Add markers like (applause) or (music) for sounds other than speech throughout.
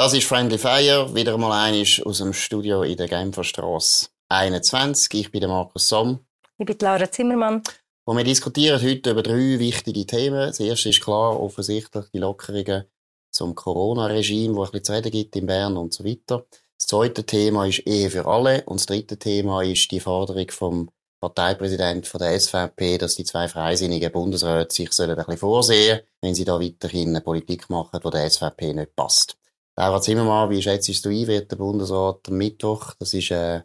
Das ist Friendly Fire, wieder mal einisch aus dem Studio in der Genferstrasse 21. Ich bin der Markus Somm. Ich bin Laura Zimmermann. Und wir diskutieren heute über drei wichtige Themen. Das erste ist klar, offensichtlich die Lockerungen zum Corona-Regime, wo es ein bisschen zu reden gibt in Bern und so weiter. Das zweite Thema ist Ehe für alle. Und das dritte Thema ist die Forderung vom Parteipräsident von der SVP, dass die zwei freisinnigen Bundesräte sich sollen ein bisschen vorsehen, wenn sie da weiterhin eine Politik machen, die der SVP nicht passt. Laura Zimmermann, wie schätzt du ein, wird der Bundesrat am Mittwoch, das ist äh,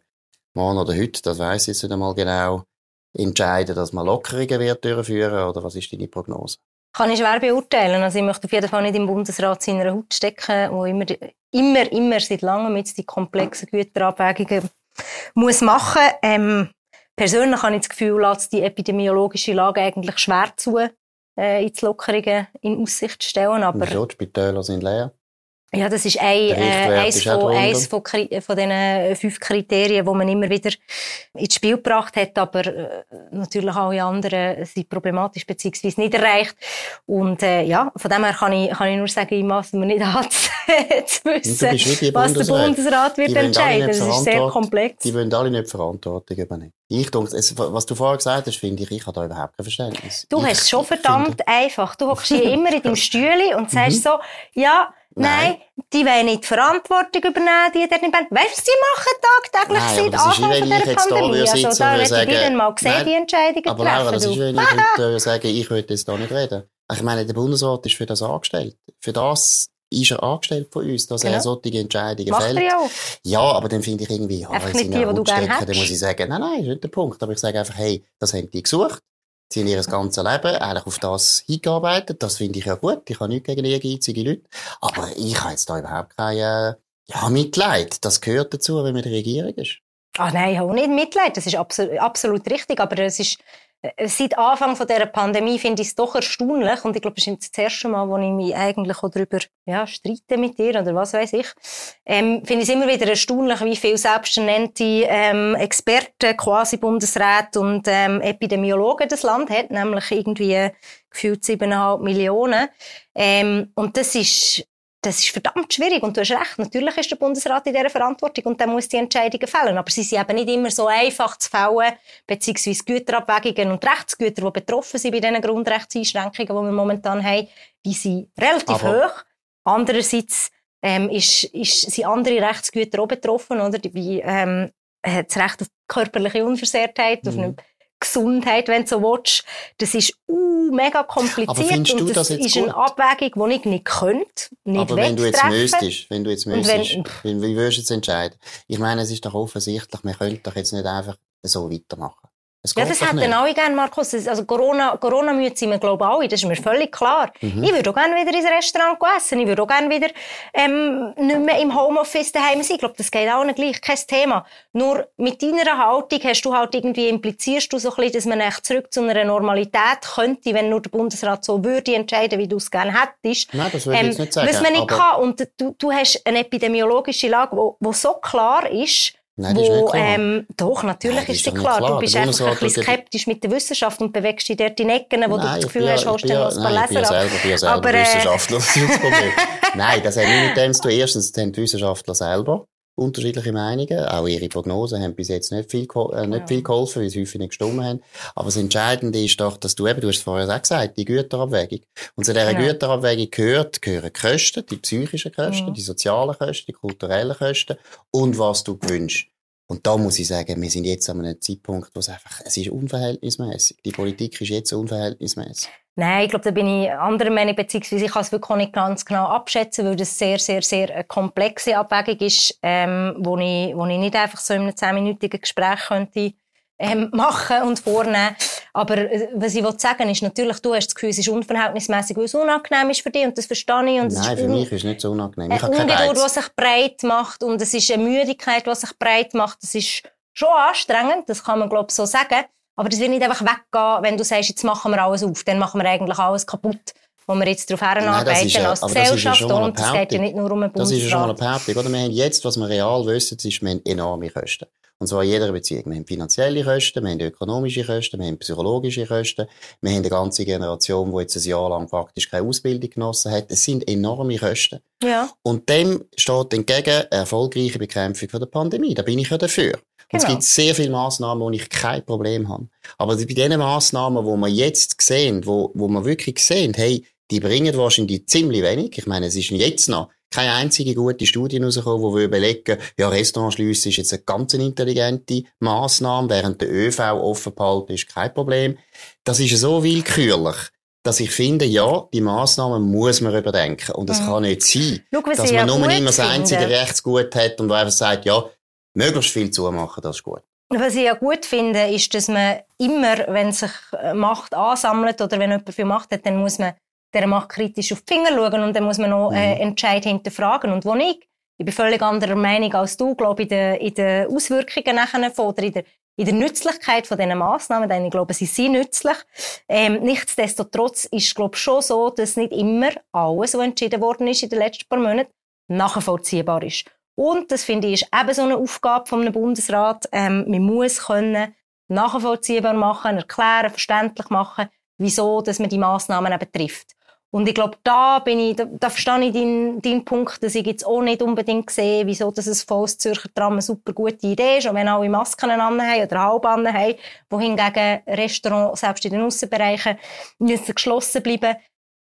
morgen oder heute, das weiß ich jetzt nicht einmal genau, entscheiden, dass man Lockerungen wird durchführen oder was ist deine Prognose? Kann ich schwer beurteilen. Also ich möchte auf jeden Fall nicht im Bundesrat seiner Haut stecken, wo immer, immer, immer seit langem mit die komplexen Güterabwägungen muss machen. Ähm, persönlich habe ich das Gefühl, lässt die epidemiologische Lage eigentlich schwer zu, äh, ins Lockerungen in Aussicht zu stellen. Aber Wieso? Die Spitäler sind leer. Ja, das ist ein, äh, eins, von, eins von, von diesen fünf Kriterien, die man immer wieder ins Spiel gebracht hat, aber äh, natürlich alle anderen sind problematisch bzw. nicht erreicht. Und äh, ja, von dem her kann ich, kann ich nur sagen, ich maße mir nicht an zu wissen, was der Bundesrat wird entscheiden. Das ist sehr komplex. Die wollen alle nicht Verantwortung übernehmen. Ich denke, was du vorher gesagt hast, finde ich, ich habe da überhaupt kein Verständnis. Du ich hast es schon verdammt finde... einfach. Du hockst hier (laughs) immer in deinem Stühle und sagst mhm. so, ja, Nein. Nein, die wollen nicht die Verantwortung übernehmen, die dort nicht Weißt du, was sie machen tagtäglich Nein, seit Anfang von dieser Pandemie? Also, da hätte ich dann mal gesehen, nein, die Entscheidungen aber treffen. Aber das ist, wenn ich würde sagen, ich würde jetzt da nicht reden. Ich meine, der Bundesrat ist für das angestellt. Für das ist er angestellt von uns, dass genau. er solche Entscheidungen Macht fällt. Ja, auch. ja, aber dann finde ich irgendwie, ja, wenn sie ihn stecken, dann muss ich sagen, nein, nein, ist nicht der Punkt. Aber ich sage einfach, hey, das haben die gesucht. Sie haben ihr ganzes Leben eigentlich auf das hingearbeitet. Das finde ich ja gut. Ich habe nichts gegen ehrgeizige Leute. Aber ich habe jetzt da überhaupt kein äh, ja, Mitleid. Das gehört dazu, wenn man in der Regierung ist. Ach nein, ich habe nicht Mitleid. Das ist absolut, absolut richtig. Aber es ist, seit Anfang von dieser Pandemie finde ich es doch erstaunlich. Und ich glaube, es ist das erste Mal, wo ich mich eigentlich auch darüber ja, streite mit dir oder was weiß ich. Ähm, finde ich es immer wieder erstaunlich, wie viele selbsternannte ähm, Experten, quasi Bundesräte und ähm, Epidemiologen das Land hat. Nämlich irgendwie gefühlt 7,5 Millionen. Ähm, und das ist das ist verdammt schwierig und du hast recht. Natürlich ist der Bundesrat in dieser Verantwortung und der muss die Entscheidungen fällen. Aber sie sind eben nicht immer so einfach zu fällen, beziehungsweise Güterabwägungen und Rechtsgüter, die betroffen sind bei diesen Grundrechtseinschränkungen, die wir momentan haben, die sind relativ Aber hoch. Andererseits ähm, ist, ist, sind andere Rechtsgüter auch betroffen, oder? Wie ähm, das Recht auf körperliche Unversehrtheit, mhm. auf eine Gesundheit, wenn du so willst. Das ist uh, mega kompliziert. Und das, das ist gut? eine Abwägung, die ich nicht könnte, nicht Aber wenn du jetzt müsstest, wenn du jetzt müsstest, wenn, wie würdest du jetzt entscheiden? Ich meine, es ist doch offensichtlich, man könnte doch jetzt nicht einfach so weitermachen. Ja, das hätten alle gerne, Markus. Also Corona, Corona müde sind wir, glaube ich, alle. Das ist mir völlig klar. Mhm. Ich würde auch gerne wieder ins Restaurant essen. Ich würde auch gerne wieder ähm, nicht mehr im Homeoffice daheim sein. Ich glaube, das geht auch nicht gleich. Kein Thema. Nur mit deiner Haltung hast du halt irgendwie, implizierst du so ein bisschen, dass man echt zurück zu einer Normalität könnte, wenn nur der Bundesrat so würde entscheiden, wie du es gerne hättest. Nein, das würde ich ähm, jetzt nicht sagen. Was man nicht kann. Und du, du hast eine epidemiologische Lage, die so klar ist, Nein, wo, ist ähm, doch, natürlich Nein, ist, ist klar. klar. Du bist einfach ein bisschen skeptisch mit der Wissenschaft und bewegst dich dort in Ecken, wo Nein, du das Gefühl hast, holst du noch ein paar Leser Ich bin ja selber, ich bin ja selber Aber, äh, Wissenschaftler, (laughs) das ist das Problem. (laughs) Nein, das hat nicht mit dem zu tun. Erstens, das haben die Wissenschaftler selber unterschiedliche Meinungen. Auch ihre Prognosen haben bis jetzt nicht viel, äh, nicht ja. viel geholfen, weil sie häufig nicht gestimmt haben. Aber das Entscheidende ist doch, dass du eben, du hast es vorher auch gesagt, die Güterabwägung. Und zu dieser ja. Güterabwägung gehört, gehören Kosten, die psychischen Kosten, ja. die sozialen Kosten, die kulturellen Kosten und was du gewünscht. Und da muss ich sagen, wir sind jetzt an einem Zeitpunkt, wo es einfach, es ist unverhältnismäßig. Die Politik ist jetzt unverhältnismäßig. Nein, ich glaube, da bin ich anderer Meinung, beziehungsweise ich kann es wirklich nicht ganz genau abschätzen, weil das sehr, sehr, sehr eine komplexe Abwägung ist, ähm, wo ich, wo ich nicht einfach so in einem zehnminütigen Gespräch könnte ähm, machen und vornehmen. Aber äh, was ich sagen ist natürlich, du hast das Gefühl, es ist unverhältnismäßig, weil es unangenehm ist für dich und das verstehe ich. Und Nein, für mich ist es nicht so unangenehm. Ich eine Ungeduld, die sich breit macht und es ist eine Müdigkeit, die sich breit macht. Das ist schon anstrengend, das kann man glaube ich so sagen. Aber das wird nicht einfach weggehen, wenn du sagst, jetzt machen wir alles auf, dann machen wir eigentlich alles kaputt wo wir jetzt darauf heranarbeiten ja, als Gesellschaft. Ja und es geht ja nicht nur um einen Bundesrat. Das ist ja schon mal eine Behauptung. Oder? Wir haben jetzt, was wir real wissen, ist, wir haben enorme Kosten. Und zwar in jeder Beziehung. Wir haben finanzielle Kosten, wir haben ökonomische Kosten, wir haben psychologische Kosten, wir haben eine ganze Generation, die jetzt ein Jahr lang faktisch keine Ausbildung genossen hat. Es sind enorme Kosten. Ja. Und dem steht entgegen eine erfolgreiche Bekämpfung von der Pandemie. Da bin ich ja dafür. Und es Genau. gibt sehr viele Massnahmen, wo ich kein Problem habe. Aber bei diesen Massnahmen, wo wir jetzt sehen, wo, wo wir wirklich sehen, hey, die bringen wahrscheinlich ziemlich wenig. Ich meine, es ist jetzt noch keine einzige gute Studie rausgekommen, wo wir überlegen, ja, Restaurantschliessen ist jetzt eine ganz intelligente Massnahme, während der ÖV offen behalten ist kein Problem. Das ist so willkürlich, dass ich finde, ja, die Massnahmen muss man überdenken. Und es Mhm. kann nicht sein, Schau, dass man nur immer das einzige. Rechtsgut hat und einfach sagt, ja, möglichst viel zumachen, das ist gut. Was ich ja gut finde, ist, dass man immer, wenn sich äh, Macht ansammelt oder wenn jemand viel Macht hat, dann muss man der Macht kritisch auf die Finger schauen und dann muss man noch äh, Entscheid hinterfragen. Und wo ich, ich bin völlig anderer Meinung als du, glaube in den in den Auswirkungen nachher von, oder in der, in der Nützlichkeit von diesen Massnahmen, denn ich glaube, sie sind nützlich. Ähm, nichtsdestotrotz ist es, glaube ich, schon so, dass nicht immer alles, was entschieden worden ist in den letzten paar Monaten, nachvollziehbar ist. Und das finde ich ist eben so eine Aufgabe vom Bundesrat. Ähm, man muss können nachvollziehbar machen, erklären, verständlich machen, wieso, dass man die Maßnahmen eben trifft. Und ich glaube, da bin ich, da, da verstehe ich deinen, deinen Punkt, dass ich jetzt auch nicht unbedingt sehe, wieso dass ein volles Zürcher Tram eine super gute Idee ist, und wenn alle Masken an haben oder halb an haben, wohingegen Restaurants, selbst in den Aussenbereichen, müssen geschlossen bleiben.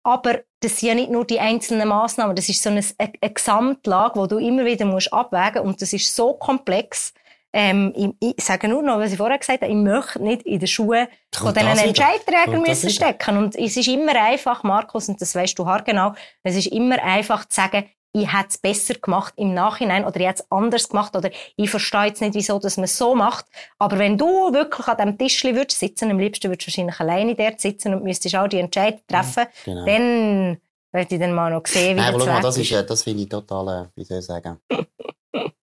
Aber das sind ja nicht nur die einzelnen Massnahmen, das ist so eine, eine Gesamtlage, wo du immer wieder musst abwägen und das ist so komplex. Ähm, ich, ich sage nur noch, was ich vorher gesagt habe, ich möchte nicht in den Schuhen von diesen? Entscheidträgern müssen stecken. Und es ist immer einfach, Markus, und das weißt du haargenau, es ist immer einfach zu sagen, ich hätte es besser gemacht im Nachhinein oder ich hätte es anders gemacht oder ich verstehe jetzt nicht, wieso dass man es so macht. Aber wenn du wirklich an diesem Tischli würdest sitzen, am liebsten würdest du wahrscheinlich alleine dort sitzen und müsstest auch die Entscheidung treffen, Genau. dann möchte ich dann mal noch sehen, wie Nein, aber schau mal, das ist, das finde ich total, äh, wie soll ich sagen?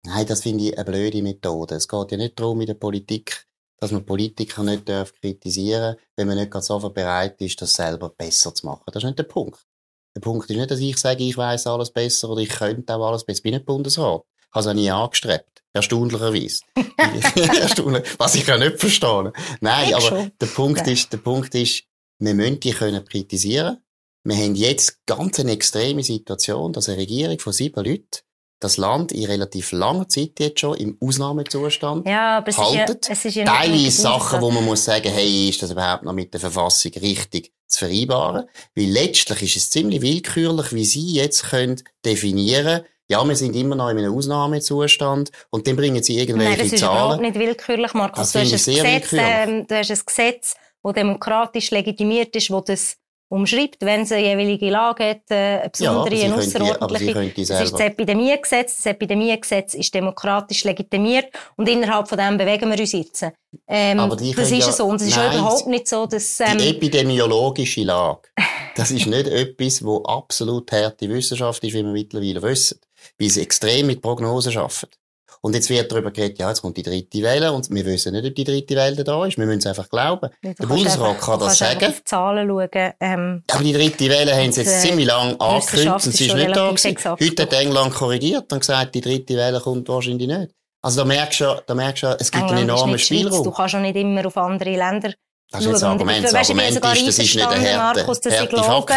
Nein, das finde ich eine blöde Methode. Es geht ja nicht darum in der Politik, dass man Politiker nicht darf kritisieren wenn man nicht gerade sofort bereit ist, das selber besser zu machen. Das ist nicht der Punkt. Der Punkt ist nicht, dass ich sage, ich weiß alles besser oder ich könnte auch alles besser. Ich bin nicht Bundesrat. Ich habe es auch nie angestrebt. Erstaunlicherweise. (laughs) (laughs) Erstaunlich. Was ich ja nicht verstehe. Nein, Ich aber schon. der Punkt Ja. ist, der Punkt ist, wir müssen die können kritisieren. Wir haben jetzt ganz eine extreme Situation, dass eine Regierung von sieben Leuten das Land in relativ langer Zeit jetzt schon im Ausnahmezustand Ja, aber es ist ja, haltet. es ist ja Teile Sachen, wo man muss sagen, hey, ist das überhaupt noch mit der Verfassung richtig zu vereinbaren? Weil letztlich ist es ziemlich willkürlich, wie Sie jetzt können definieren ja, wir sind immer noch in einem Ausnahmezustand und dann bringen Sie Nein, irgendwelche das ist überhaupt Zahlen. nicht willkürlich, Markus. Das Du hast, ein Gesetz, willkürlich. ähm, du hast ein Gesetz, das demokratisch legitimiert ist, das das umschreibt, wenn es eine jeweilige Lage hat, äh, eine Ja, besondere, Sie eine außerordentliche. Das ist das. Epidemiegesetz. Das Epidemiegesetz ist demokratisch legitimiert und innerhalb von dem bewegen wir uns jetzt. Ähm, Aber die das ist ja- so und es ist Nein, überhaupt nicht so, dass... Ähm, Die epidemiologische Lage, (laughs) das ist nicht etwas, wo absolut harte Wissenschaft ist, wie wir mittlerweile wissen. Weil sie extrem mit Prognosen arbeiten. Und jetzt wird darüber geredet, ja, jetzt kommt die dritte Welle und wir wissen nicht, ob die dritte Welle da ist. Wir müssen es einfach glauben. du Der Bundesrat einfach- kann das sagen. auf die Zahlen schauen. Ähm, Aber die dritte Welle haben sie jetzt äh, ziemlich lang angekündigt und sie ist nicht da gewesen. Heute hat England korrigiert und gesagt, die dritte Welle kommt wahrscheinlich nicht. Also da merkst du, schon- da merkst du, es gibt einen England ist enormen Schweiz. Du Spielraum. kannst auch nicht immer auf andere Länder Das ist jetzt. Und Argument. Das Argument ist, das ist nicht einverstanden, harte, Markus, dass ich glaube.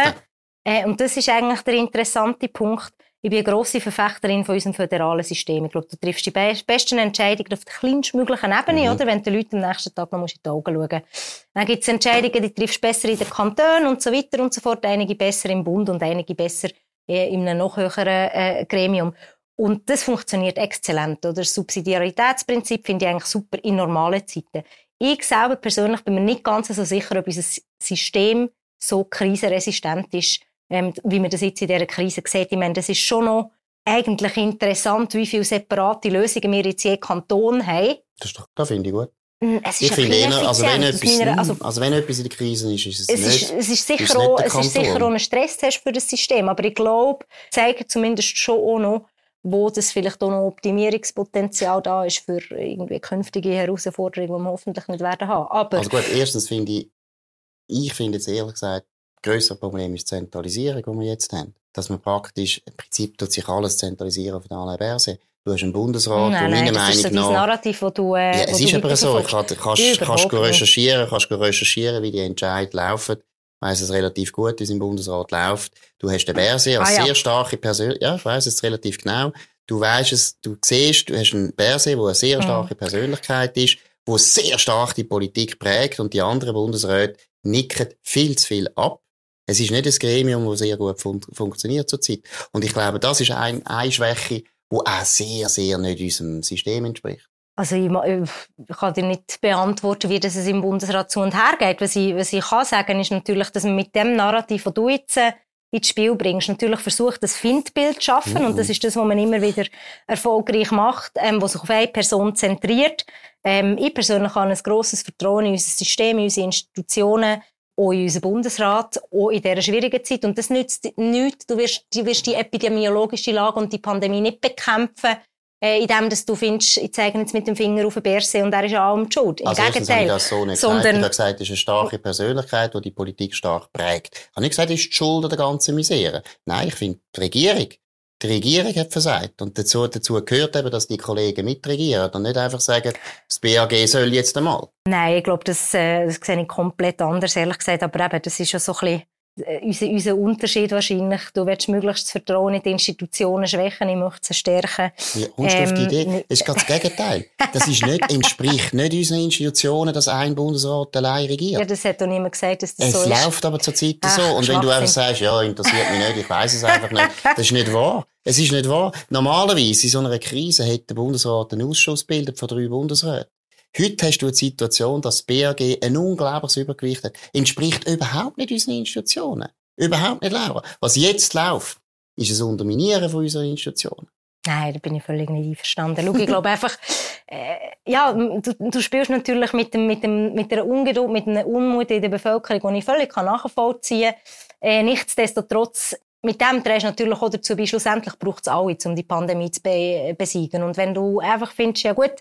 Äh, und das ist eigentlich der interessante Punkt. Ich bin eine grosse Verfechterin von unserem föderalen System. Ich glaube, du triffst die be besten Entscheidungen auf der kleinstmöglichen Ebene, Mhm. oder? Wenn du den Leuten am nächsten Tag noch musst in die Augen schauen Dann gibt es Entscheidungen, die triffst du besser in den Kantonen und so weiter und so fort. Einige besser im Bund und einige besser äh, in einem noch höheren äh, Gremium. Und das funktioniert exzellent. Oder? Das Subsidiaritätsprinzip finde ich eigentlich super in normalen Zeiten. Ich selber persönlich bin mir nicht ganz so sicher, ob unser System so krisenresistent ist, ähm, wie man das jetzt in dieser Krise sieht. Ich meine, das ist schon noch eigentlich interessant, wie viele separate Lösungen wir jetzt je Kanton haben. Das, ist doch, das finde ich gut. Mm, Es ist Ich finde eher, also wenn, etwas, meiner- also, also wenn etwas in der Krise ist, ist es, es nicht. ist, es ist ist sicher nicht auch, es ist sicher auch ein Stresstest für das System, aber ich glaube, zeigt zumindest schon auch noch, wo das vielleicht auch noch Optimierungspotenzial da ist für irgendwie künftige Herausforderungen, die wir hoffentlich nicht werden haben. Aber Also gut, erstens finde ich, ich finde jetzt ehrlich gesagt, das grössere Problem ist die Zentralisierung, die wir jetzt haben. Dass man praktisch, im Prinzip tut sich alles zentralisieren auf der Alain Berset. Du hast einen Bundesrat, nein, nein, meiner das ist so Meinung nach... Narrativ, wo du, äh, Ja, es ist aber so. Ich kann, kannst, kannst du recherchieren, kannst du recherchieren, wie die Entscheidungen laufen. Ich weiss es relativ gut, wie es im Bundesrat läuft. Du hast den Berse als Ah, ja. sehr starke Person. Ja, ich weiss es relativ genau. Du weißt es, du siehst, du hast einen Berse, der eine sehr Mhm. starke Persönlichkeit ist, wo sehr stark die Politik prägt und die anderen Bundesräte nicken viel zu viel ab. Es ist nicht ein Gremium, das sehr gut fun funktioniert zurzeit. Und ich glaube, das ist ein, eine Schwäche, die auch sehr, sehr nicht unserem System entspricht. Also ich, ich kann dir nicht beantworten, wie das es im Bundesrat zu und her geht. Was ich, was ich kann sagen, ist natürlich, dass man mit dem Narrativ, das du jetzt äh, ins Spiel bringst, natürlich versucht, das Findbild zu schaffen. Mhm. Und das ist das, was man immer wieder erfolgreich macht, ähm, was sich auf eine Person zentriert. Ähm, ich persönlich habe ein grosses Vertrauen in unser System, in unsere Institutionen, auch in unseren Bundesrat, auch in dieser schwierigen Zeit. Und das nützt nichts. Du wirst, du wirst die epidemiologische Lage und die Pandemie nicht bekämpfen, äh, indem dass du findest, ich zeige jetzt mit dem Finger auf den Berse und er ist an allem schuld. Im Also habe ich Gegenteil. das so nicht sondern- gesagt. Ich habe gesagt, es ist eine starke Persönlichkeit, die die Politik stark prägt. Ich habe nicht gesagt, es ist die Schuld an der ganzen Misere. Nein, ich finde, die Regierung, die Regierung hat versagt. Und dazu, dazu gehört eben, dass die Kollegen mitregieren und nicht einfach sagen, das BAG soll jetzt einmal. Nein, ich glaube, das, äh, das sehe ich komplett anders, ehrlich gesagt. Aber eben, das ist ja so ein bisschen unser, unser Unterschied wahrscheinlich. Du willst möglichst das Vertrauen in die Institutionen schwächen, ich möchte sie stärken. Wie kommst du auf die Ähm, Idee? Das ist ganz das Gegenteil. Das ist nicht, entspricht nicht unseren Institutionen, dass ein Bundesrat allein regiert. Ja, das hat doch niemand gesagt, dass das Es so ist. läuft aber zurzeit Ach, so. Und wenn du einfach sagst, ja, interessiert mich nicht, ich weiß es einfach nicht, das ist nicht wahr. Es ist nicht wahr. Normalerweise in so einer Krise hätte der Bundesrat einen Ausschuss gebildet von drei Bundesräten. Heute hast du die Situation, dass das BAG ein unglaubliches Übergewicht hat. Entspricht überhaupt nicht unseren Institutionen. Überhaupt nicht, Laura. Was jetzt läuft, ist ein Unterminieren von unseren Institutionen. Nein, da bin ich völlig nicht einverstanden. Schau, ich glaube (laughs) einfach, äh, ja, du, du spielst natürlich mit, dem, mit, dem, mit einer Ungeduld, mit einer Unmut in der Bevölkerung, die ich völlig kann nachvollziehen kann. Äh, nichtsdestotrotz, mit dem trägst du natürlich auch dazu bei, schlussendlich braucht es alle, um die Pandemie zu be besiegen. Und wenn du einfach findest, ja gut,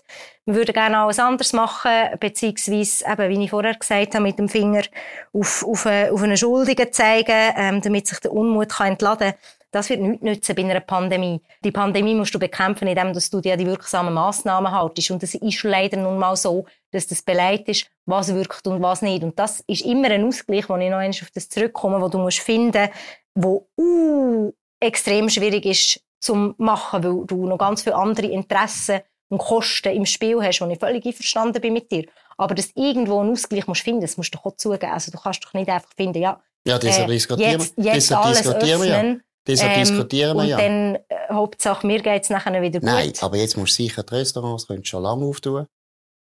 wir würden gerne alles anders machen, beziehungsweise, eben, wie ich vorher gesagt habe, mit dem Finger auf, auf, eine, auf einen Schuldigen zeigen, ähm, damit sich der Unmut kann entladen kann, das wird nichts nützen bei einer Pandemie. Die Pandemie musst du bekämpfen, indem du dir die wirksamen Massnahmen haltest. Und es ist leider nun mal so, dass das beleidigt ist, was wirkt und was nicht. Und das ist immer ein Ausgleich, wo ich noch einmal auf das zurückkomme, wo du musst finden, wo uh, extrem schwierig ist zum machen, weil du noch ganz viele andere Interessen und Kosten im Spiel hast, wo ich völlig einverstanden bin mit dir. Aber dass irgendwo einen Ausgleich musst finden, das musst du doch auch zugeben. Also du kannst doch nicht einfach finden, ja, Ja, deshalb äh, jetzt, jetzt alles wir ja. Deshalb ähm, diskutieren wir und ja. dann, äh, Hauptsache, mir geht's nachher wieder gut. Nein, aber jetzt musst du sicher die Restaurants könntest schon lange auftun.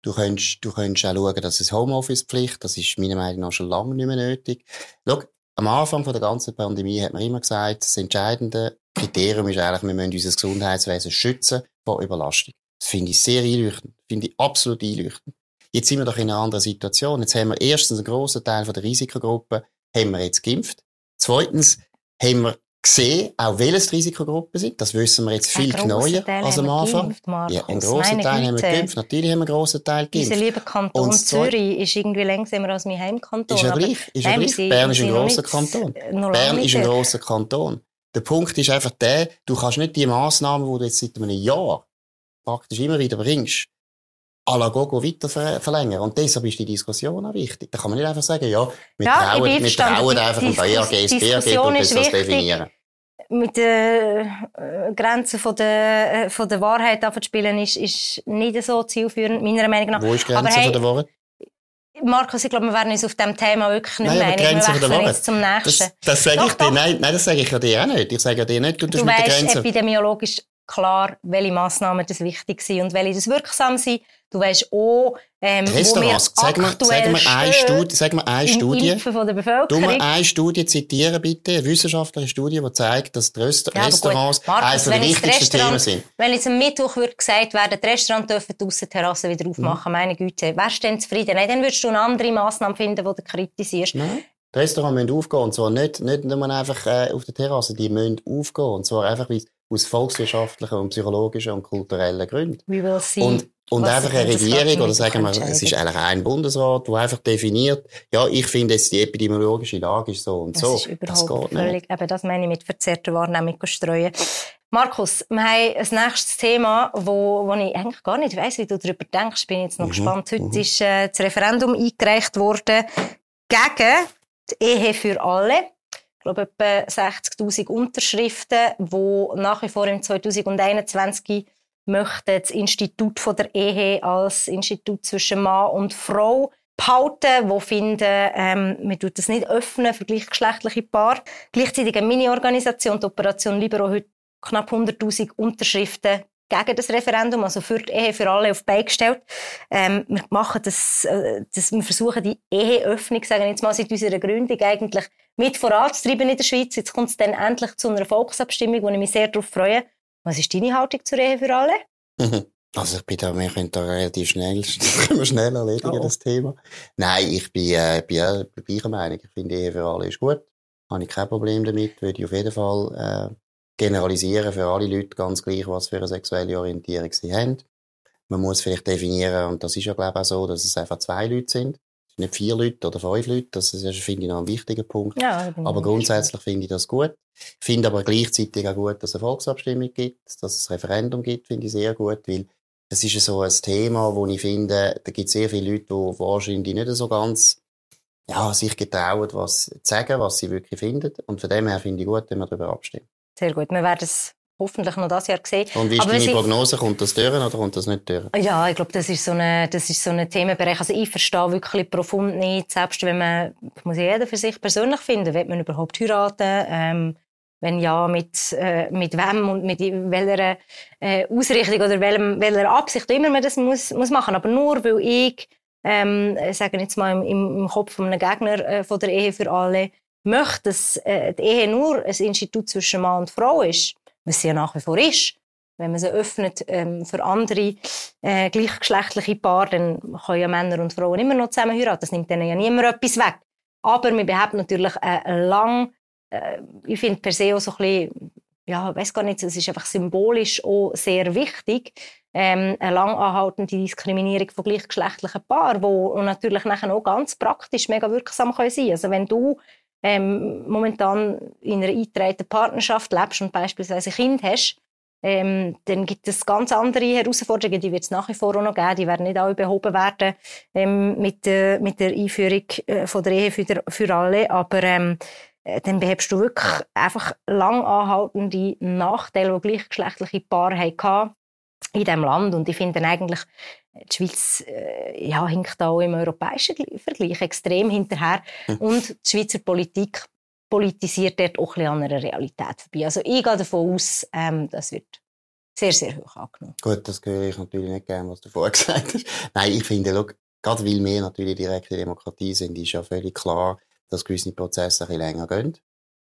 Du könntest, du könntest auch schauen, dass es Homeoffice-Pflicht, das ist meiner Meinung nach schon lange nicht mehr nötig. Schau, am Anfang von der ganzen Pandemie hat man immer gesagt, das entscheidende Kriterium ist eigentlich, wir müssen unser Gesundheitswesen schützen vor Überlastung. Das finde ich sehr einleuchtend. Finde ich absolut einleuchtend. Jetzt sind wir doch in einer anderen Situation. Jetzt haben wir erstens einen grossen Teil von der Risikogruppe haben wir jetzt geimpft. Zweitens haben wir gesehen, auch welches die Risikogruppen sind. Das wissen wir jetzt viel genauer als am Anfang. Ja, einen grossen Teil haben wir geimpft. Natürlich haben wir einen grossen Teil Unser geimpft. lieber Kanton Und das Zürich ist irgendwie langsamer als mein Heimkanton. Ist ja gleich. Ist ja gleich. Bern ist ein grosser Kanton. Bern ist ein grosser Kanton. Der Punkt ist einfach der, du kannst nicht die Massnahmen, die du jetzt seit einem Jahr praktisch immer wieder bringst, à la Gogo weiter ver verlängern. Und deshalb ist die Diskussion auch wichtig. Da kann man nicht einfach sagen, ja, wir Ja, trauen, wir trauen einfach dem BAG, das BAG ist das wichtig. definieren. Mit den äh, Grenzen von der, äh, von der Wahrheit abzuspielen, ist, ist nicht so zielführend, meiner Meinung nach. Wo ist die Aber Grenze hey, von der Wahrheit? Markus, ich glaube, wir werden uns auf diesem Thema wirklich nicht Nein, mehr die einig. Grenze Wir der wechseln jetzt zum nächsten. Das, das sage Doch, ich dir, doch. nein, nein, das sage ich ja dir auch nicht. Ich sage ja dir nicht, du Du mit der Grenze. epidemiologisch klar, welche Massnahmen das wichtig sind und welche das wirksam sind. Du weißt auch, ähm, wo wir Restaurants, sag aktuell sag mir eine Studie, sag mir eine Studie. Impfen von der Du Bevölkerung. mir eine Studie zitieren, bitte. Eine wissenschaftliche Studie, die zeigt, dass die Rest Ja. Restaurants Markus, eines der wichtigsten Themen sind. Wenn jetzt am Mittwoch wird gesagt werden, die Restaurants dürfen die Aussenterrassen wieder aufmachen, meine Güte, wärst du denn zufrieden? Nein, dann würdest du eine andere Massnahme finden, die du kritisierst. Nein. Die Restaurants müssen aufgehen. Und zwar nicht, nicht nur einfach äh, auf der Terrasse. Die müssen aufgehen. Und zwar einfach wie- aus volkswirtschaftlichen und psychologischen und kulturellen Gründen. Und, und einfach eine Regierung, oder sagen wir, es ist eigentlich ein Bundesrat, der einfach definiert, ja, ich finde jetzt die epidemiologische Lage ist so und das so. ist das überhaupt geht nicht. völlig, eben das meine ich mit verzerrter Wahrnehmung streuen. Markus, wir haben ein nächstes Thema, wo, wo ich eigentlich gar nicht weiss, wie du darüber denkst. Ich bin jetzt noch mhm. gespannt. Heute mhm. ist äh, das Referendum eingereicht worden gegen die Ehe für alle. Ich glaube, etwa 60.000 Unterschriften, die nach wie vor im 2021 möchten das Institut von der Ehe als Institut zwischen Mann und Frau behalten, die finden, ähm, man tut das nicht öffnen für gleichgeschlechtliche Paar. Gleichzeitig eine Mini-Organisation, die Operation Libero, heute knapp 100.000 Unterschriften gegen das Referendum, also für die Ehe für alle auf die Beine gestellt. Ähm, wir machen das, äh, das, wir versuchen die Eheöffnung, sagen jetzt mal seit unserer Gründung eigentlich mit voranzutreiben in der Schweiz. Jetzt kommt es dann endlich zu einer Volksabstimmung, wo ich mich sehr darauf freue. Was ist deine Haltung zur Ehe für alle? Also ich bin da, wir können da relativ schnell, das (laughs) können wir schnell erledigen, oh. das Thema. Nein, ich bin, äh, bin ja gleicher Meinung. Ich finde, Ehe für alle ist gut. Habe ich kein Problem damit. Würde ich auf jeden Fall, äh, generalisieren für alle Leute ganz gleich, was für eine sexuelle Orientierung sie haben. Man muss vielleicht definieren, und das ist ja, glaube ich, auch so, dass es einfach zwei Leute sind. Nicht vier Leute oder fünf Leute. Das ist, finde ich, noch ein wichtiger Punkt. Ja, aber grundsätzlich finde ich das gut. Ich finde aber gleichzeitig auch gut, dass es eine Volksabstimmung gibt, dass es ein Referendum gibt, finde ich sehr gut, weil es ist so ein Thema, wo ich finde, da gibt es sehr viele Leute, die wahrscheinlich nicht so ganz ja, sich getrauen, was zu sagen, was sie wirklich finden. Und von dem her finde ich gut, wenn wir darüber abstimmen. Sehr gut. Wir werden es hoffentlich noch das Jahr sehen. Und wie ist Aber deine Prognose? Kommt das durch oder kommt das nicht durch? Ja, ich glaube, das ist so ein das ist so ein Themenbereich. Also ich verstehe wirklich profund nicht, selbst wenn man, muss jeder für sich persönlich finden, will man überhaupt heiraten? Ähm, wenn ja, mit, äh, mit wem und mit welcher äh, Ausrichtung oder welchem, welcher Absicht immer man das muss, muss machen. Aber nur weil ich, ähm, sagen jetzt mal im, im Kopf von einem Gegner äh, von der Ehe für alle, möchte, dass äh, die Ehe nur ein Institut zwischen Mann und Frau ist, was sie ja nach wie vor ist, wenn man sie öffnet ähm, für andere äh, gleichgeschlechtliche Paare, dann können ja Männer und Frauen immer noch zusammen heiraten. Das nimmt denen ja niemand etwas weg. Aber wir behaupten natürlich äh, lang, äh, ich finde per se auch so ein bisschen, ja, weiß gar nicht, es ist einfach symbolisch auch sehr wichtig, ähm, eine lang anhaltende Diskriminierung von gleichgeschlechtlichen Paaren, wo natürlich nachher auch ganz praktisch mega wirksam sein können. Also wenn du ähm, momentan in einer eingetragenen Partnerschaft lebst und beispielsweise ein Kind hast, ähm, dann gibt es ganz andere Herausforderungen, die wird es nach wie vor auch noch geben, die werden nicht alle behoben werden ähm, mit, äh, mit der Einführung äh, von der Ehe für, der, für alle, aber ähm, äh, dann behebst du wirklich einfach lang anhaltende Nachteile, die gleichgeschlechtliche Paare hatten in diesem Land. Und ich finde eigentlich, die Schweiz äh, ja, hinkt auch im europäischen Vergleich extrem hinterher. Hm. Und die Schweizer Politik politisiert dort auch ein an einer Realität vorbei. Also ich gehe davon aus, ähm, das wird sehr, sehr hoch angenommen. Gut, das höre ich natürlich nicht gerne, was du vorher (laughs) gesagt hast. Nein, ich finde, look, gerade weil wir natürlich direkte Demokratie sind, ist ja völlig klar, dass gewisse Prozesse ein bisschen länger gehen.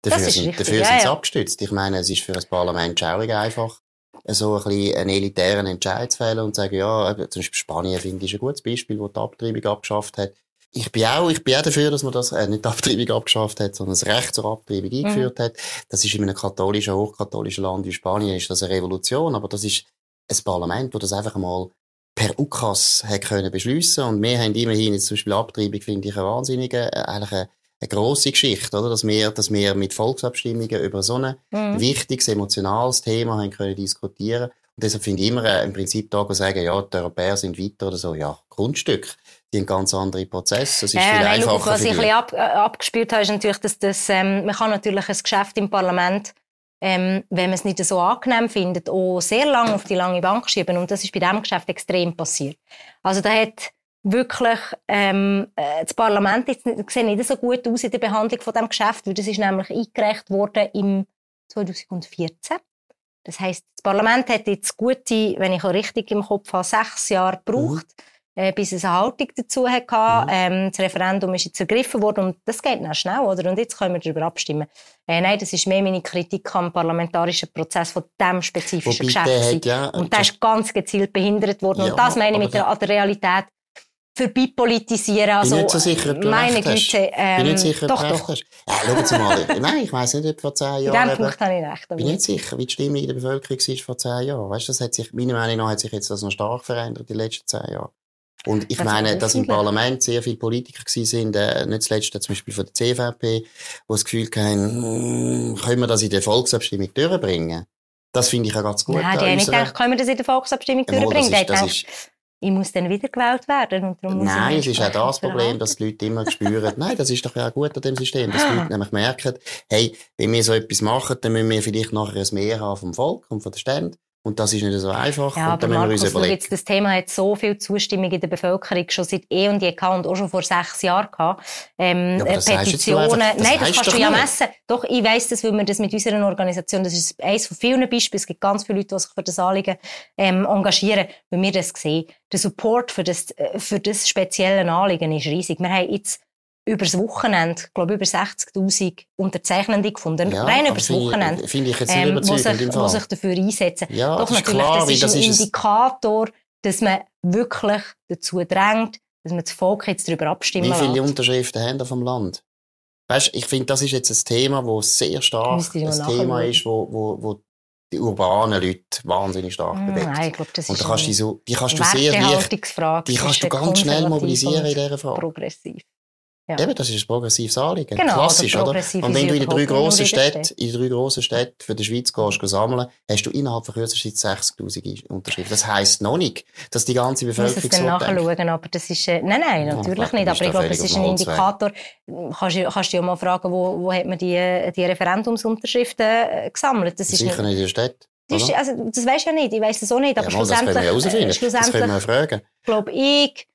Dafür sind, dafür ja, sind sie ja. abgestützt. Ich meine, es ist für ein Parlament schaurig einfach, so ein bisschen einen elitären Entscheid zu fällen und zu sagen, ja, zum Beispiel Spanien finde ich ein gutes Beispiel, wo die Abtreibung abgeschafft hat. Ich bin auch, ich bin auch dafür, dass man das, äh, nicht die Abtreibung abgeschafft hat, sondern das Recht zur Abtreibung mhm. eingeführt hat. Das ist in einem katholischen, hochkatholischen Land wie Spanien ist das eine Revolution, aber das ist ein Parlament, wo das einfach mal per UKAS hat können beschliessen und wir haben immerhin jetzt zum Beispiel Abtreibung, finde ich, eine wahnsinnige, äh, eigentlich eine, eine grosse Geschichte, oder? Dass wir, dass wir mit Volksabstimmungen über so ein mhm. wichtiges, emotionales Thema haben können diskutieren. Und deshalb finde ich immer äh, im Prinzip da sagen, ja, die Europäer sind weiter oder so, ja, Grundstück. Die haben ganz andere Prozesse. Das ist äh, viel nein, einfacher. Was ich ein bisschen ab, abgespielt habe, ist natürlich, dass das, ähm, man kann natürlich ein Geschäft im Parlament ähm, wenn man es nicht so angenehm findet, auch sehr lange auf die lange Bank schieben. Und das ist bei diesem Geschäft extrem passiert. Also da hat wirklich ähm, äh, das Parlament jetzt sieht nicht so gut aus in der Behandlung von dem Geschäft, weil das ist nämlich eingereicht worden im 2014. Das heißt, das Parlament hat jetzt gute, wenn ich auch richtig im Kopf habe, sechs Jahre gebraucht. Mhm äh, bis es eine Haltung dazu hatte. Mhm. Ähm, das Referendum ist jetzt ergriffen worden und das geht dann schnell, oder? Und jetzt können wir darüber abstimmen. Äh, nein, das ist mehr meine Kritik am parlamentarischen Prozess von diesem spezifischen Wobei Geschäft. Ja, und der ist ganz gezielt behindert worden. Ja, und das meine ich mit der, der Realität vorbeipolitisieren. Also, bin nicht so sicher, ob du meine Güte, ähm, bin nicht sicher, doch, doch. Hast. Ja, schau mal. (laughs) Nein, ich weiss nicht, ob vor zehn Jahren... In diesem Punkt habe ich recht. Ich bin nicht sicher, wie die Stimmung in der Bevölkerung war vor zehn Jahren. Weißt, das hat sich, meiner Meinung nach hat sich jetzt das noch stark verändert in den letzten zehn Jahren. Und ich das meine, dass im Parlament sehr viele Politiker gewesen sind, äh, nicht zuletzt zum Beispiel von der CVP, die das Gefühl haben, hm, können wir das in der Volksabstimmung durchbringen? Das finde ich ja ganz gut. Nein, die haben nicht gedacht, können wir das in der Volksabstimmung Ja, mal, durchbringen. das ist- das gedacht, ich muss dann wiedergewählt werden. Und darum Nein, es ist auch das Problem, dass die Leute immer spüren, nein, das ist doch ja auch gut an dem System, dass Ah. die Leute nämlich merken, hey, wenn wir so etwas machen, dann müssen wir vielleicht nachher ein Mehr haben vom Volk und von den Ständen. Und das ist nicht so einfach. Ja, und aber dann müssen wir Markus, uns jetzt, das Thema hat so viel Zustimmung in der Bevölkerung schon seit eh und je gehabt und auch schon vor sechs Jahren gehabt. Ähm, Ja, aber Petitionen. einfach- Nein, das kannst du ja nicht. messen. Doch, ich weiss das, weil wir das mit unserer Organisation, das ist eines von vielen Beispielen. Es gibt ganz viele Leute, die sich für das Anliegen ähm, engagieren, weil wir das sehen. Der Support für das, äh, für das spezielle Anliegen ist riesig. Wir haben jetzt über das Wochenende, glaube ich, über 60.000 Unterzeichnende gefunden. Ja, Rein aber über das finde ich- Wochenende. Finde ich jetzt Ähm, im sich, Fall. sich dafür einsetzen. Ja, Doch das ist natürlich, klar, das ist das ein ist Indikator, dass man wirklich dazu drängt, dass man das Volk jetzt darüber abstimmen Wie viele lässt. Unterschriften haben wir vom Land? Weißt, ich finde, das ist jetzt ein Thema, wo sehr stark ein Thema ist, wo, wo, wo die urbanen Leute wahnsinnig stark Hm, bewegt. Nein, ich glaube, das Und ist da kannst du die, so, die kannst du sehr leicht, die kannst du ganz schnell mobilisieren in dieser Frage. Progressiv. Ja. Eben, das ist ein progressives Anliegen. Genau, Klassisch, also oder? progressiv Und wenn du in die drei grossen in Städte, in drei grossen für die Schweiz gehst, sammeln, hast du innerhalb von kürzester Zeit 60.000 Unterschriften. Das heisst noch nicht, dass die ganze Bevölkerung so denkt. nachschauen, aber das ist, äh, nein, nein, Ja, natürlich vielleicht nicht, aber ich glaube, es ist ein. Indikator, kannst du, kannst du ja mal fragen, wo, wo hat man die, äh, die Referendumsunterschriften äh, gesammelt, das ist Sicher nicht, in der Stadt. das, ist, oder? also, das weisst du ja nicht, ich weiss es auch nicht, aber ja, mal, das können wir schlussendlich, herausfinden. äh, Das können schlussendlich wir fragen. glaube ich,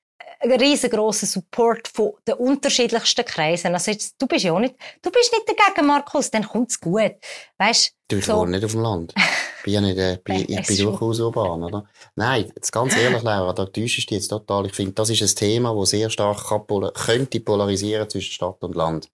riesengroßen Support von den unterschiedlichsten Kreisen. Also jetzt, du bist ja auch nicht, du bist nicht dagegen, Markus, dann kommt's gut. Weißt Du, ich so- wohne nicht auf dem Land. (laughs) Bin ja nicht, äh, bin, Nein, ich bin durchaus urban, oder? Nein, jetzt ganz ehrlich, Laura, da täuschst du jetzt total. Ich finde, das ist ein Thema, das sehr stark kann könnte polarisieren zwischen Stadt und Land.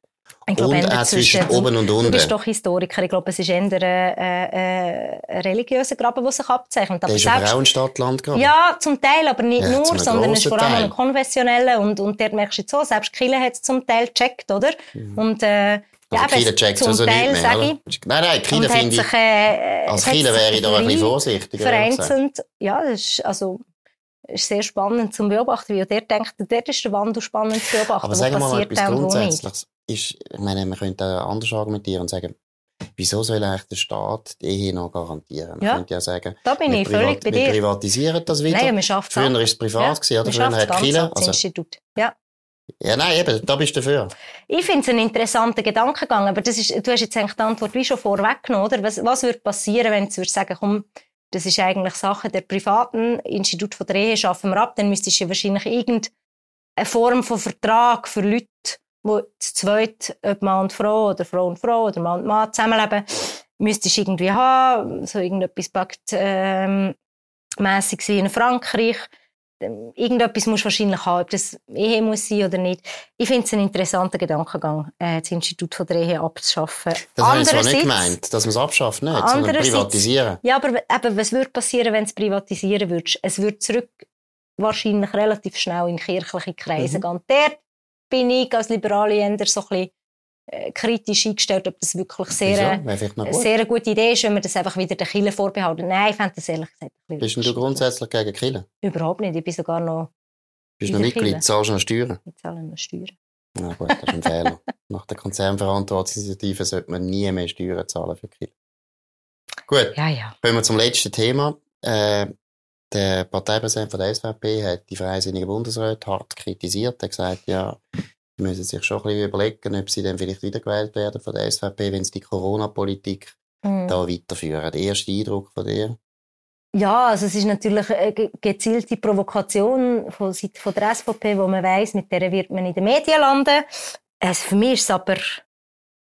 Ich glaube, und auch zwischen oben und Du unten. bist doch Historiker. Ich glaube, es ist eher ein, äh, äh, religiöser Graben, der sich abzeichnet. Der Aber ist aber auch ein Stadt-Land gerade. ja, zum Teil, aber nicht Ja, nur, sondern es ist vor allem ein konfessioneller. Und, und dort merkst du jetzt so, selbst Kille hat es zum Teil gecheckt, oder? Und, äh, Mhm. Also ja, Kiel checkt also Teil, nicht mehr. Nein, nein, Kiel finde ich, äh, als sich wäre ich da ein bisschen gesagt. vereinzelt, ja, das ist, also, ist sehr spannend zu beobachten, wie der denkt, dort ist der Wandel spannend zu beobachten. Aber sagen wir mal etwas. Grundsätzliches. Ist, ich meine, man könnte anders argumentieren und sagen, wieso soll eigentlich der Staat die Ehe noch garantieren? Man Ja. könnte ja sagen, Da bin wir, ich völlig bei wir dir. privatisieren das wieder. Nein, man schafft Früher war es privat, gewesen, oder? Früher hat das also, Institut. Ja. ja, nein, eben, da bist du dafür. Ich finde es einen interessanten Gedankengang, aber das ist, du hast jetzt eigentlich die Antwort wie schon vorweggenommen, oder? Was, was würde passieren, wenn du würdest sagen, komm, das ist eigentlich Sache der privaten Institut von der Ehe, schaffen wir ab, dann müsstest du wahrscheinlich irgendeine Form von Vertrag für Leute, die zu zweit, ob Mann und Frau oder Frau und Frau oder Mann und Mann zusammenleben, müsstest du irgendwie haben, so irgendetwas packt, ähm, mässig wie in Frankreich. Ähm, Irgendetwas musst du wahrscheinlich haben, ob das Ehe muss sein oder nicht. Ich finde es einen interessanten Gedankengang, äh, das Institut von der Ehe abzuschaffen. Das habe ich zwar nicht gemeint, dass man es abschafft, nicht, sondern privatisieren. Ja, aber eben, was würde passieren, wenn du es privatisieren würdest? Es würde zurück wahrscheinlich relativ schnell in kirchliche Kreise Mhm. gehen. Dort bin ich als liberale Änder so ein bisschen kritisch eingestellt, ob das wirklich sehr, noch gut. sehr eine gute Idee ist, wenn wir das einfach wieder den Kirchen vorbehalten. Nein, ich fände das ehrlich gesagt ein Bist du grundsätzlich gegen Kiel? Überhaupt nicht. Ich bin sogar noch Bist noch Mitglied, zahlst du noch Steuern? mit Zahlen und Steuern. Na gut, das ist ein Fehler. (laughs) Nach der Konzernverantwortungsinitiative sollte man nie mehr Steuern zahlen für Kiel. Gut, Ja, ja. kommen wir zum letzten Thema. Äh, der Parteipräsident von der SVP hat die Freisinnigen Bundesräte hart kritisiert. Er hat gesagt, ja, müssen sich schon ein bisschen überlegen, ob sie dann vielleicht wiedergewählt werden von der SVP, wenn sie die Corona-Politik Mhm. da weiterführen. Der erste Eindruck von dir? Ja, also es ist natürlich eine ge- gezielte Provokation von von der SVP, wo man weiss, mit der wird man in den Medien landen. Also für mich ist es aber,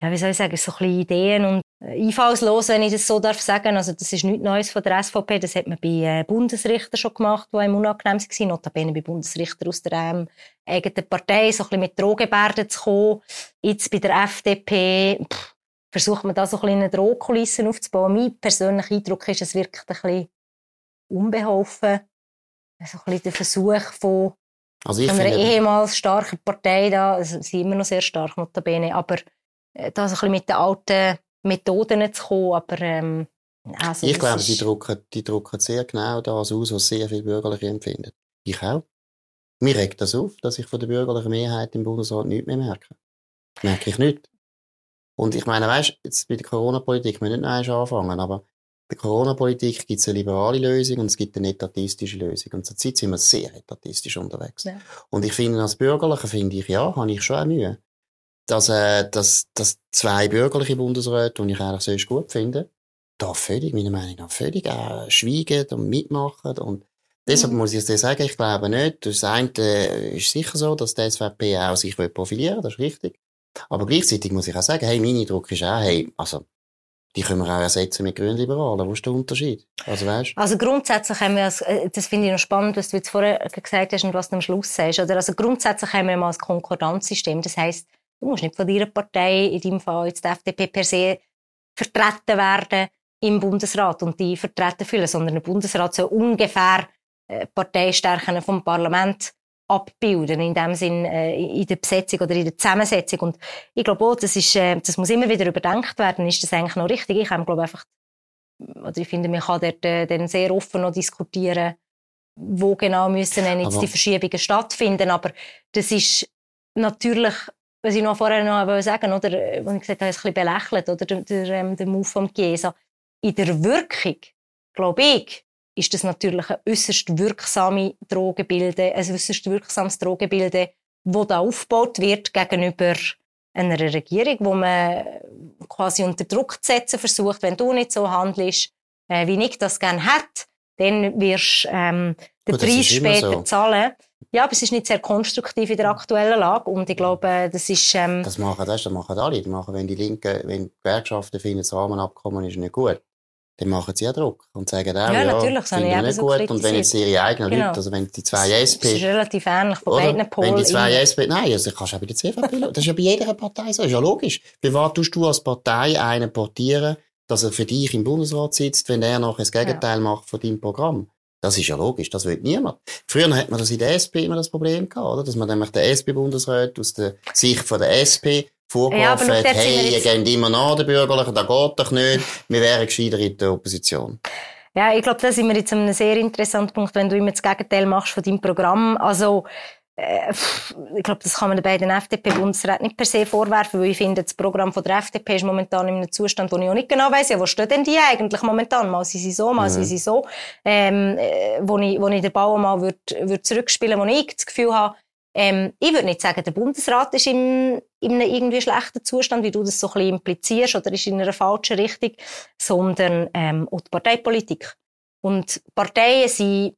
ja, wie soll ich sagen, so ein bisschen Ideen und äh, einfallslos, wenn ich das so darf sagen. Also das ist nichts Neues von der SVP. Das hat man bei äh, Bundesrichtern schon gemacht, die einem unangenehm waren. Notabene bei Bundesrichtern aus der ähm, eigenen Partei, so ein bisschen mit Drohgebärden zu kommen. Jetzt bei der FDP pff, versucht man da so ein bisschen eine Drohkulisse aufzubauen. Mein persönlicher Eindruck ist, es wirkt ein bisschen unbeholfen. So ein bisschen der Versuch von Also ich einer finde, ehemals starken Partei da, also sie sind immer noch sehr stark, notabene, aber äh, da so ein bisschen mit den alten Methoden zu kommen, aber ähm, also ich das glaube, die drucken, die drucken sehr genau das aus, was sehr viele Bürgerliche empfinden. Ich auch. Mir regt das auf, dass ich von der bürgerlichen Mehrheit im Bundesrat nichts mehr merke. Merke ich nicht. Und ich meine, weißt, jetzt bei der Corona-Politik, wir müssen nicht noch anfangen, aber der Corona-Politik gibt es eine liberale Lösung und es gibt eine etatistische Lösung. Und zurzeit sind wir sehr etatistisch unterwegs. Ja. Und ich finde, als Bürgerlicher finde ich, ja, habe ich schon auch Mühe. Dass, äh, dass, dass zwei bürgerliche Bundesräte, die ich eigentlich sonst gut finde, da völlig, meiner Meinung nach, völlig äh, schweigen und mitmachen. Und deshalb mhm. muss ich dir sagen, ich glaube nicht. Das eine äh, ist sicher so, dass die SVP auch sich profilieren will, das ist richtig. Aber gleichzeitig muss ich auch sagen, hey, mein Eindruck ist auch, hey, also, die können wir auch ersetzen mit Grünliberalen. Wo ist der Unterschied? Also, weißt? also grundsätzlich haben wir, äh, das finde ich noch spannend, was du jetzt vorher gesagt hast und was du am Schluss sagst. Oder also grundsätzlich haben wir mal ein Konkordanzsystem. Das heisst, du musst nicht von deiner Partei, in deinem Fall jetzt die FDP per se, vertreten werden im Bundesrat und die vertreten fühlen, sondern der Bundesrat soll ungefähr äh, Parteistärken vom Parlament abbilden, in dem Sinn äh, in der Besetzung oder in der Zusammensetzung. Und ich glaube auch, das, ist, äh, das muss immer wieder überdenkt werden, ist das eigentlich noch richtig? Ich habe, glaube einfach, oder ich finde, man kann dort dann sehr offen noch diskutieren, wo genau müssen denn jetzt aber die Verschiebungen stattfinden. Aber das ist natürlich, was ich noch vorher noch sagen oder, äh, wo ich gesagt habe, ein bisschen belächelt, oder der, der, ähm, der Move vom Chiesa. In der Wirkung, glaube ich, ist das natürlich ein äußerst wirksame Drogenbilde, ein äußerst wirksames Drogenbilde, das da aufgebaut wird gegenüber einer Regierung, wo man quasi unter Druck zu setzen versucht, wenn du nicht so handelst, äh, wie ich das gerne hätte, dann wirst ähm, den Preis später so. zahlen. Ja, aber es ist nicht sehr konstruktiv in der aktuellen Lage und ich glaube, das ist... Ähm, das machen das, das machen alle. Das machen, wenn die Linken, wenn die Gewerkschaften finden, das Rahmenabkommen ist nicht gut dann machen sie ja Druck und sagen auch, ja, natürlich, ja finde ich nicht so gut. Kritisiert. Und wenn jetzt ihre eigenen genau. Leute, also wenn die zwei SP... Das ist relativ ähnlich oder, beiden Polen. Wenn die zwei SP... Nein, also kannst du auch bei der CVP Das ist ja bei jeder Partei so, das ist ja logisch. Wie weit tust du als Partei einen portieren, dass er für dich im Bundesrat sitzt, wenn er nachher das Gegenteil ja. macht von deinem Programm? Das ist ja logisch, das will niemand. Früher hat man das in der SP immer das Problem gehabt, oder? Dass man nämlich den SP-Bundesrat aus der Sicht von der SP vorgeworfen ja, hat, hey, ihr geht immer nach den Bürgerlichen, das geht doch nicht, wir wären gescheiter in der Opposition. Ja, ich glaube, da sind wir jetzt an einem sehr interessanten Punkt, wenn du immer das Gegenteil machst von deinem Programm. Also, ich glaube, das kann man den beiden FDP-Bundesräten nicht per se vorwerfen, weil ich finde, das Programm von der FDP ist momentan in einem Zustand, wo ich auch nicht genau weiss, ja, wo stehen denn die eigentlich momentan? Mal sind sie so, mal mhm. sind sie so. Ähm, äh, wo, ich, wo ich den Ball mal würd, würd zurückspielen wo ich das Gefühl habe, ähm, ich würde nicht sagen, der Bundesrat ist in, in einem irgendwie schlechten Zustand, wie du das so ein bisschen implizierst, oder ist in einer falschen Richtung, sondern ähm, auch die Parteipolitik. Und Parteien sind,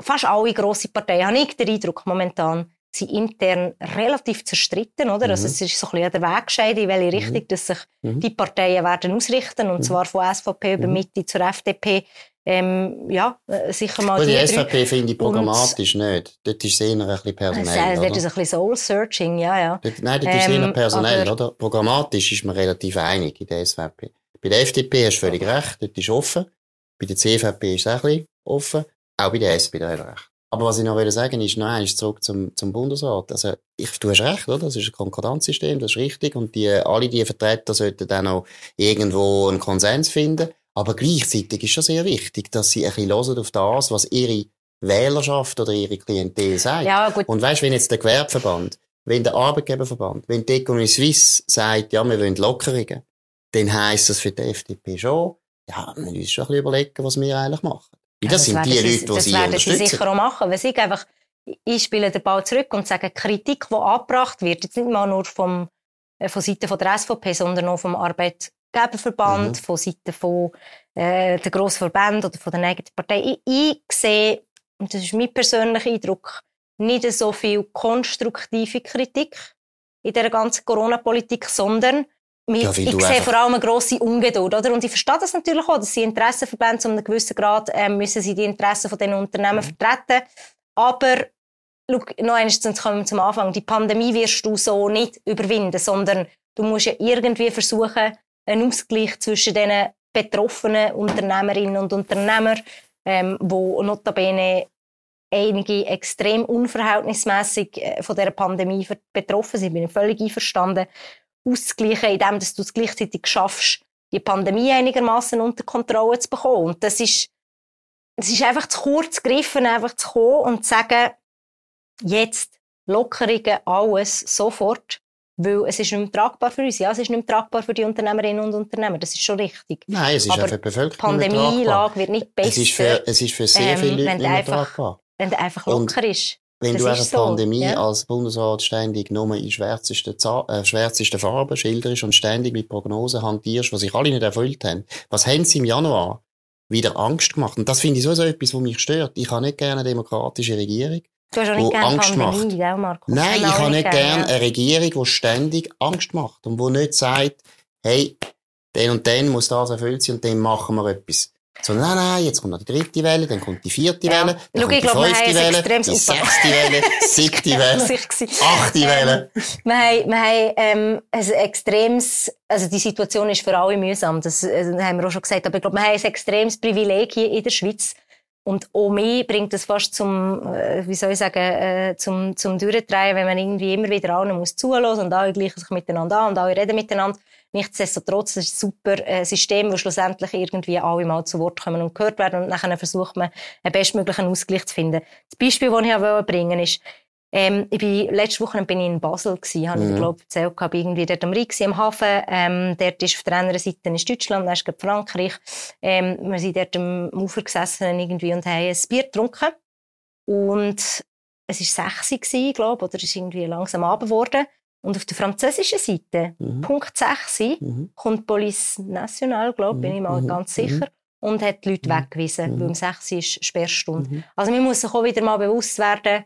fast alle grosse Parteien, habe ich den Eindruck momentan, sind intern relativ zerstritten, oder? Also mhm. Also es ist so ein bisschen der Wegscheid, in welche mhm. Richtung mhm. dass sich mhm. die Parteien werden ausrichten, und mhm. zwar von SVP über mhm. Mitte zur FDP ähm, ja, äh, sicher mal die, die SVP finde ich programmatisch und, nicht. Dort ist es eher ein bisschen personell, Dort ist ein bisschen Soul-Searching, ja, ja. Dort, nein, dort ähm, ist es eher ähm, personell, oder? Programmatisch ist man relativ einig in der SVP. Bei der FDP hast du völlig recht, dort ist offen. Bei der CVP ist es auch ein bisschen offen. Auch bei der SPD hat er recht. Aber was ich noch will sagen ist, noch eins zurück zum, zum Bundesrat. Also, ich, du hast recht, oder? Das ist ein Konkordanzsystem, das ist richtig. Und die, alle die Vertreter sollten dann auch irgendwo einen Konsens finden. Aber gleichzeitig ist schon sehr wichtig, dass sie ein bisschen hören auf das, was ihre Wählerschaft oder ihre Klientel sagt. Ja, gut. Und weißt, wenn jetzt der Gewerbeverband, wenn der Arbeitgeberverband, wenn die Economy Suisse sagt, ja, wir wollen Lockerungen, dann heisst das für die FDP schon, ja, wir müssen schon ein bisschen überlegen, was wir eigentlich machen. Weil das, ja, das sind die Leute, die sie unterstützen. Das werden sie sicher auch machen, weil sie einfach, ich spiele den Ball zurück und sage, Kritik, die angebracht wird, jetzt nicht mal nur vom, äh, von Seiten der SVP, sondern auch vom Arbeit Geberverband, mhm. von Seiten von äh, der grossen Verbände oder von der eigenen Partei. Ich, ich sehe, und das ist mein persönlicher Eindruck, nicht so viel konstruktive Kritik in dieser ganzen Corona-Politik, sondern ja, ich sehe vor allem eine grosse Ungeduld, oder? Und ich verstehe das natürlich auch, dass sie Interessenverbände zu einem gewissen Grad äh, müssen sie die Interessen von den Unternehmen mhm. vertreten. Aber schau, noch einmal kommen zum Anfang. Die Pandemie wirst du so nicht überwinden, sondern du musst ja irgendwie versuchen, einen Ausgleich zwischen den betroffenen Unternehmerinnen und Unternehmern, ähm, wo notabene einige extrem unverhältnismäßig äh, von der Pandemie betroffen sind. Ich bin völlig einverstanden, auszugleichen, indem du es gleichzeitig schaffst, die Pandemie einigermaßen unter Kontrolle zu bekommen. Und das ist, es ist einfach zu kurz gegriffen, einfach zu kommen und zu sagen, jetzt Lockerungen, alles, sofort. Weil es ist nicht mehr tragbar für uns. Ja, es ist nicht mehr tragbar für die Unternehmerinnen und Unternehmer. Das ist schon richtig. Nein, es ist Aber auch für die Bevölkerung Die. Pandemielage wird nicht besser, Es ist für, es ist für sehr ähm, viele Leute wenn nicht mehr einfach- tragbar. wenn der einfach Und locker ist. Wenn Das du eine ist so, Pandemie ja. als Bundesrat ständig nur in schwärzesten, äh, schwärzesten Farben schilderst und ständig mit Prognosen hantierst, was sich alle nicht erfüllt haben, was haben sie im Januar wieder Angst gemacht? Und das finde ich sowieso etwas, was mich stört. Ich habe nicht gerne eine demokratische Regierung. Du hast auch nicht gerne Angst Pandemie, macht. gell, Markus? Nein, ich habe nicht gerne ja. eine Regierung, die ständig Angst macht und die nicht sagt, hey, den und den muss das erfüllt sein und dann machen wir etwas. Sondern, nein, nein, jetzt kommt noch die dritte Welle, dann kommt die vierte Ja. Welle, dann Schau, kommt die glaub, fünfte Welle, die sechste Welle, (laughs) siebte Welle, achte Welle. (laughs) Wir haben, wir haben ähm, ein extremes, also die Situation ist für alle mühsam, das äh, haben wir auch schon gesagt, aber ich glaube, wir haben ein extremes Privileg hier in der Schweiz. Und auch mich bringt es fast zum, äh, wie soll ich sagen, äh, zum, zum Durchdrehen, wenn man irgendwie immer wieder allen muss zuhören und alle gleichen sich miteinander an und alle reden miteinander. Nichtsdestotrotz ist es ein super äh, System, wo schlussendlich irgendwie alle mal zu Wort kommen und gehört werden und nachher versucht man, einen bestmöglichen Ausgleich zu finden. Das Beispiel, das ich bringen wollte, ist, ähm, ich bin, letzte Woche bin ich in Basel gewesen, habe ich Mhm. dir, glaub, erzählt, ich irgendwie dort am Rhein gewesen, am Hafen, ähm, dort ist auf der anderen Seite ist Deutschland, dann ist Frankreich, ähm, wir sind dort am Ufer gesessen irgendwie und haben ein Bier getrunken und es war sechs gewesen, glaub, oder es ist irgendwie langsam Abend geworden und auf der französischen Seite, Mhm. Punkt 6, Mhm. kommt die Police Nationale, glaube bin ich mal Mhm. ganz Mhm. sicher, und hat die Leute Mhm. weggewiesen, Mhm. weil um 6 ist Sperrstunde. Mhm. Also man muss sich auch wieder mal bewusst werden,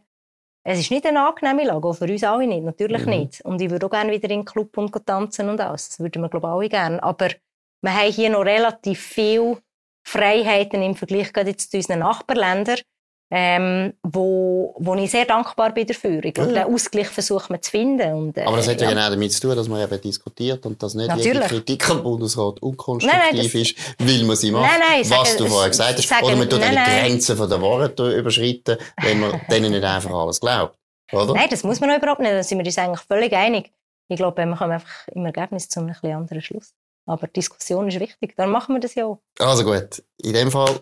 es ist nicht eine angenehme Lage, auch für uns alle nicht, natürlich Mhm. nicht. Und ich würde auch gerne wieder in den Club und tanzen und alles. Das würden wir, glaube ich, alle gerne. Aber wir haben hier noch relativ viele Freiheiten im Vergleich gerade jetzt zu unseren Nachbarländern, ähm, wo, wo ich sehr dankbar bin dafür. Ich glaube, Ja, den Ausgleich versucht man zu finden. Und, äh, Aber das hat ja, ja. genau damit zu tun, dass man eben diskutiert und dass nicht jede. Kritik am Bundesrat unkonstruktiv Nein, nein, das- ist, weil man sie macht, Nein, nein, ich was sage- du vorher gesagt hast. sage- Oder man tut nein, die. Grenzen von der Wahrheit überschreiten, wenn man (laughs) denen nicht einfach alles glaubt. Oder? Nein, das muss man überhaupt nicht. Da sind wir uns eigentlich völlig einig. Ich glaube, wir kommen einfach im Ergebnis zu einem ein bisschen anderen Schluss. Aber Diskussion ist wichtig. Dann machen wir das ja auch. Also gut, in dem Fall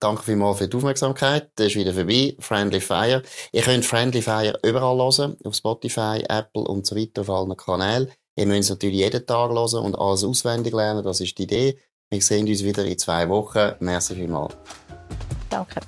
danke vielmals für die Aufmerksamkeit. Das ist wieder vorbei. Friendly Fire. Ihr könnt Friendly Fire überall hören, auf Spotify, Apple und so weiter, auf allen Kanälen. Ihr müsst es natürlich jeden Tag hören und alles auswendig lernen. Das ist die Idee. Wir sehen uns wieder in zwei Wochen. Merci vielmals. Danke.